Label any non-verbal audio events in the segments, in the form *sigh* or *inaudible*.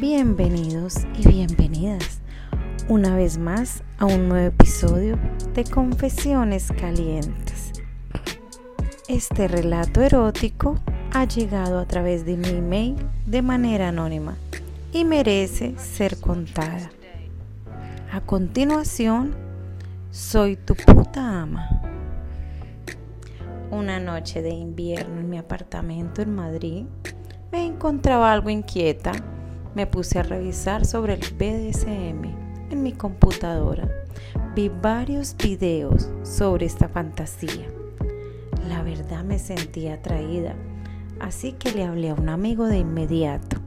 Bienvenidos y bienvenidas una vez más a un nuevo episodio de Confesiones Calientes. Este relato erótico ha llegado a través de mi email de manera anónima y merece ser contada. A continuación, soy tu puta ama. Una noche de invierno en mi apartamento en Madrid, me encontraba algo inquieta. Me puse a revisar sobre el BDSM en mi computadora. Vi varios videos sobre esta fantasía. La verdad me sentía atraída, así que le hablé a un amigo de inmediato.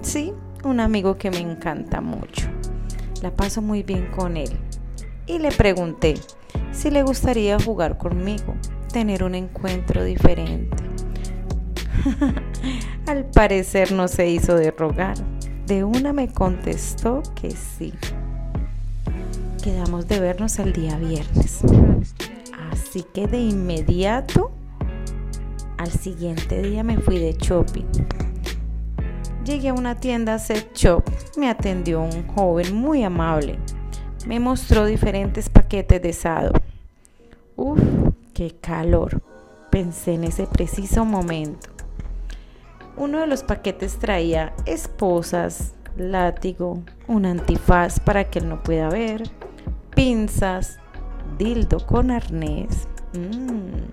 Sí, un amigo que me encanta mucho. La paso muy bien con él. Y le pregunté si le gustaría jugar conmigo, tener un encuentro diferente. *laughs* Al parecer no se hizo de rogar. De una me contestó que sí. Quedamos de vernos el día viernes. Así que de inmediato, al siguiente día me fui de shopping. Llegué a una tienda set shop. Me atendió un joven muy amable. Me mostró diferentes paquetes de sado. Uf, qué calor, pensé en ese preciso momento. Uno de los paquetes traía esposas, látigo, un antifaz para que él no pueda ver, pinzas, dildo con arnés. Mmm,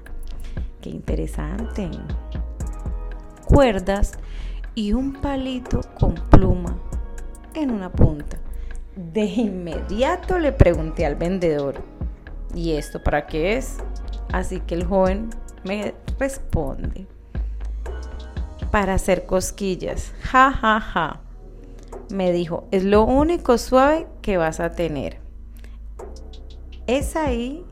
qué interesante. Cuerdas y un palito con pluma en una punta. De inmediato le pregunté al vendedor, ¿y esto para qué es? Así que el joven me responde, para hacer cosquillas. Ja, ja, ja. Me dijo, es lo único suave que vas a tener. Es ahí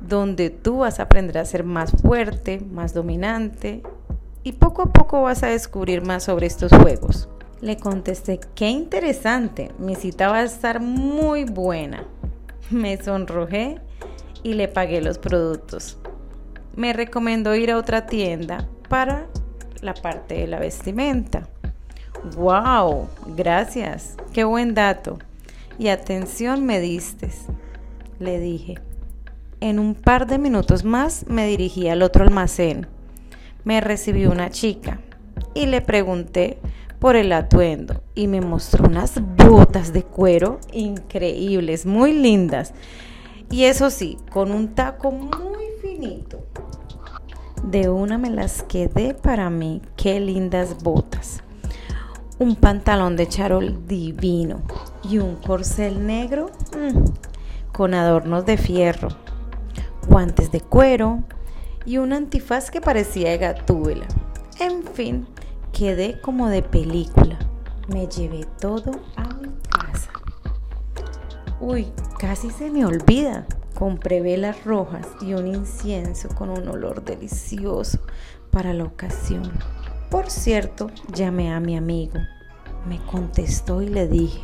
donde tú vas a aprender a ser más fuerte, más dominante y poco a poco vas a descubrir más sobre estos juegos. Le contesté, qué interesante, mi cita va a estar muy buena. Me sonrojé y le pagué los productos. Me recomendó ir a otra tienda para la parte de la vestimenta. ¡Wow! Gracias. Qué buen dato. Y atención me diste, le dije. En un par de minutos más me dirigí al otro almacén. Me recibió una chica y le pregunté por el atuendo y me mostró unas botas de cuero increíbles, muy lindas. Y eso sí, con un taco muy finito. De una me las quedé para mí. Qué lindas botas. Un pantalón de charol divino y un corcel negro mmm, con adornos de fierro, guantes de cuero y un antifaz que parecía de gatúbela. En fin, quedé como de película. Me llevé todo a mi casa. Uy, casi se me olvida. Compré velas rojas y un incienso con un olor delicioso para la ocasión. Por cierto, llamé a mi amigo. Me contestó y le dije,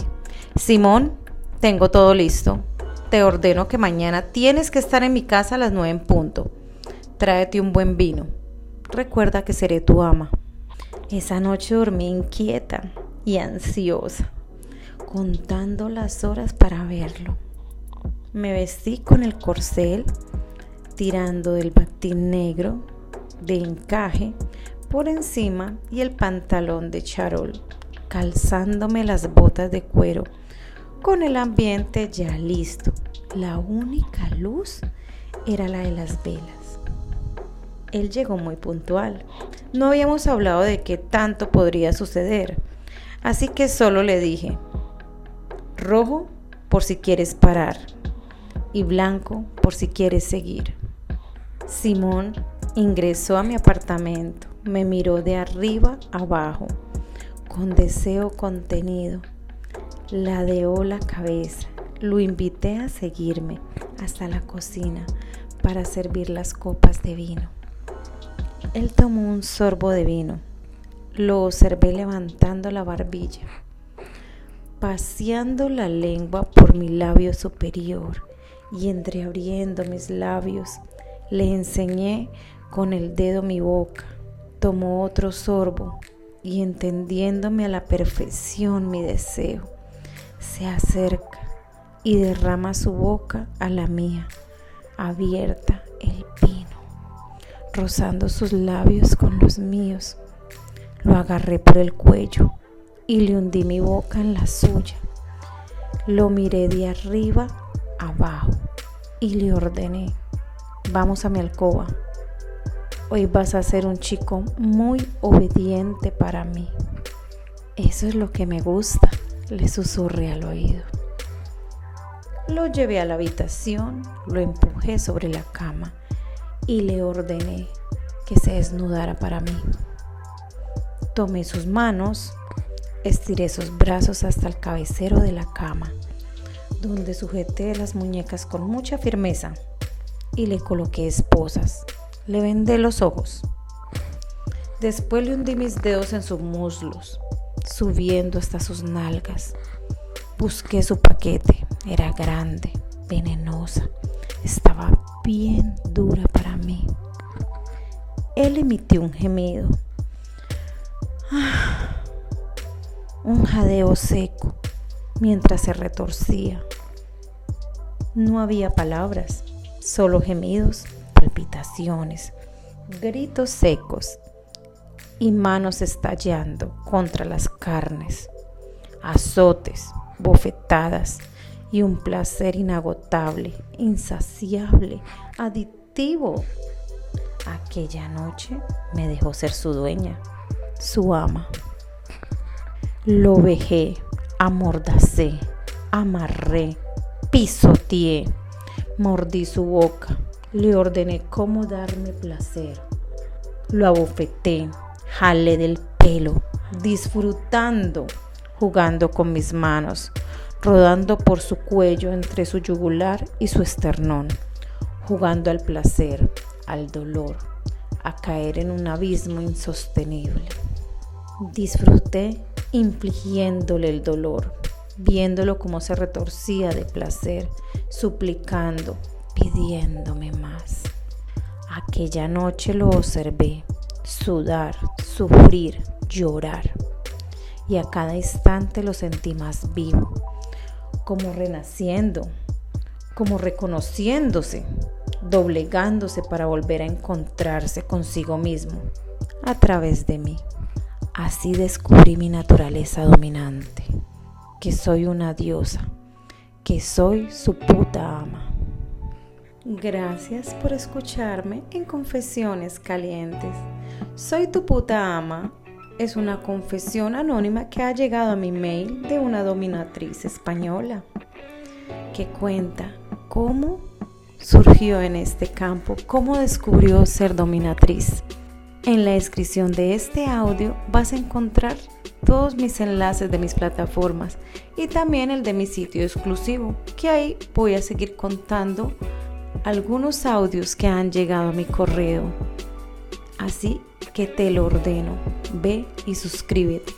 Simón, tengo todo listo. Te ordeno que mañana tienes que estar en mi casa a las nueve en punto. Tráete un buen vino. Recuerda que seré tu ama. Esa noche dormí inquieta y ansiosa, contando las horas para verlo. Me vestí con el corcel, tirando del batín negro de encaje por encima y el pantalón de charol, calzándome las botas de cuero, con el ambiente ya listo. La única luz era la de las velas. Él llegó muy puntual. No habíamos hablado de qué tanto podría suceder, así que solo le dije, rojo por si quieres parar y blanco por si quieres seguir. Simón ingresó a mi apartamento, me miró de arriba abajo, con deseo contenido. Ladeó la cabeza, lo invité a seguirme hasta la cocina para servir las copas de vino. Él tomó un sorbo de vino. Lo observé levantando la barbilla, paseando la lengua por mi labio superior y entreabriendo mis labios. Le enseñé con el dedo mi boca. Tomó otro sorbo y entendiéndome a la perfección mi deseo, se acerca y derrama su boca a la mía, abierta el pino, rozando sus labios con los míos. Lo agarré por el cuello y le hundí mi boca en la suya. Lo miré de arriba abajo y le ordené, vamos a mi alcoba. Hoy vas a ser un chico muy obediente para mí. Eso es lo que me gusta, le susurré al oído. Lo llevé a la habitación, lo empujé sobre la cama y le ordené que se desnudara para mí. Tomé sus manos, estiré sus brazos hasta el cabecero de la cama, donde sujeté las muñecas con mucha firmeza y le coloqué esposas. Le vendé los ojos. Después le hundí mis dedos en sus muslos, subiendo hasta sus nalgas. Busqué su paquete era grande, venenosa, estaba bien dura para mí. Él emitió un gemido, un jadeo seco, mientras se retorcía. No había palabras, solo gemidos, palpitaciones, gritos secos y manos estallando contra las carnes, azotes, bofetadas y un placer inagotable, insaciable, adictivo. Aquella noche me dejó ser su dueña, su ama. Lo vejé, amordacé, amarré, pisoteé, mordí su boca, le ordené cómo darme placer. Lo abofeté, jalé del pelo, disfrutando, jugando con mis manos, rodando por su cuello entre su yugular y su esternón, jugando al placer, al dolor, a caer en un abismo insostenible. Disfruté infligiéndole el dolor, viéndolo como se retorcía de placer, suplicando, pidiéndome más. Aquella noche lo observé, sudar, sufrir, llorar, y a cada instante lo sentí más vivo como renaciendo, como reconociéndose, doblegándose para volver a encontrarse consigo mismo a través de mí. Así descubrí mi naturaleza dominante, que soy una diosa, que soy su puta ama. Gracias por escucharme en Confesiones Calientes. Soy tu puta ama es una confesión anónima que ha llegado a mi mail de una dominatriz española que cuenta cómo surgió en este campo, cómo descubrió ser dominatriz. En la descripción de este audio vas a encontrar todos mis enlaces de mis plataformas y también el de mi sitio exclusivo, que ahí voy a seguir contando algunos audios que han llegado a mi correo. Así que te lo ordeno. Ve y suscríbete.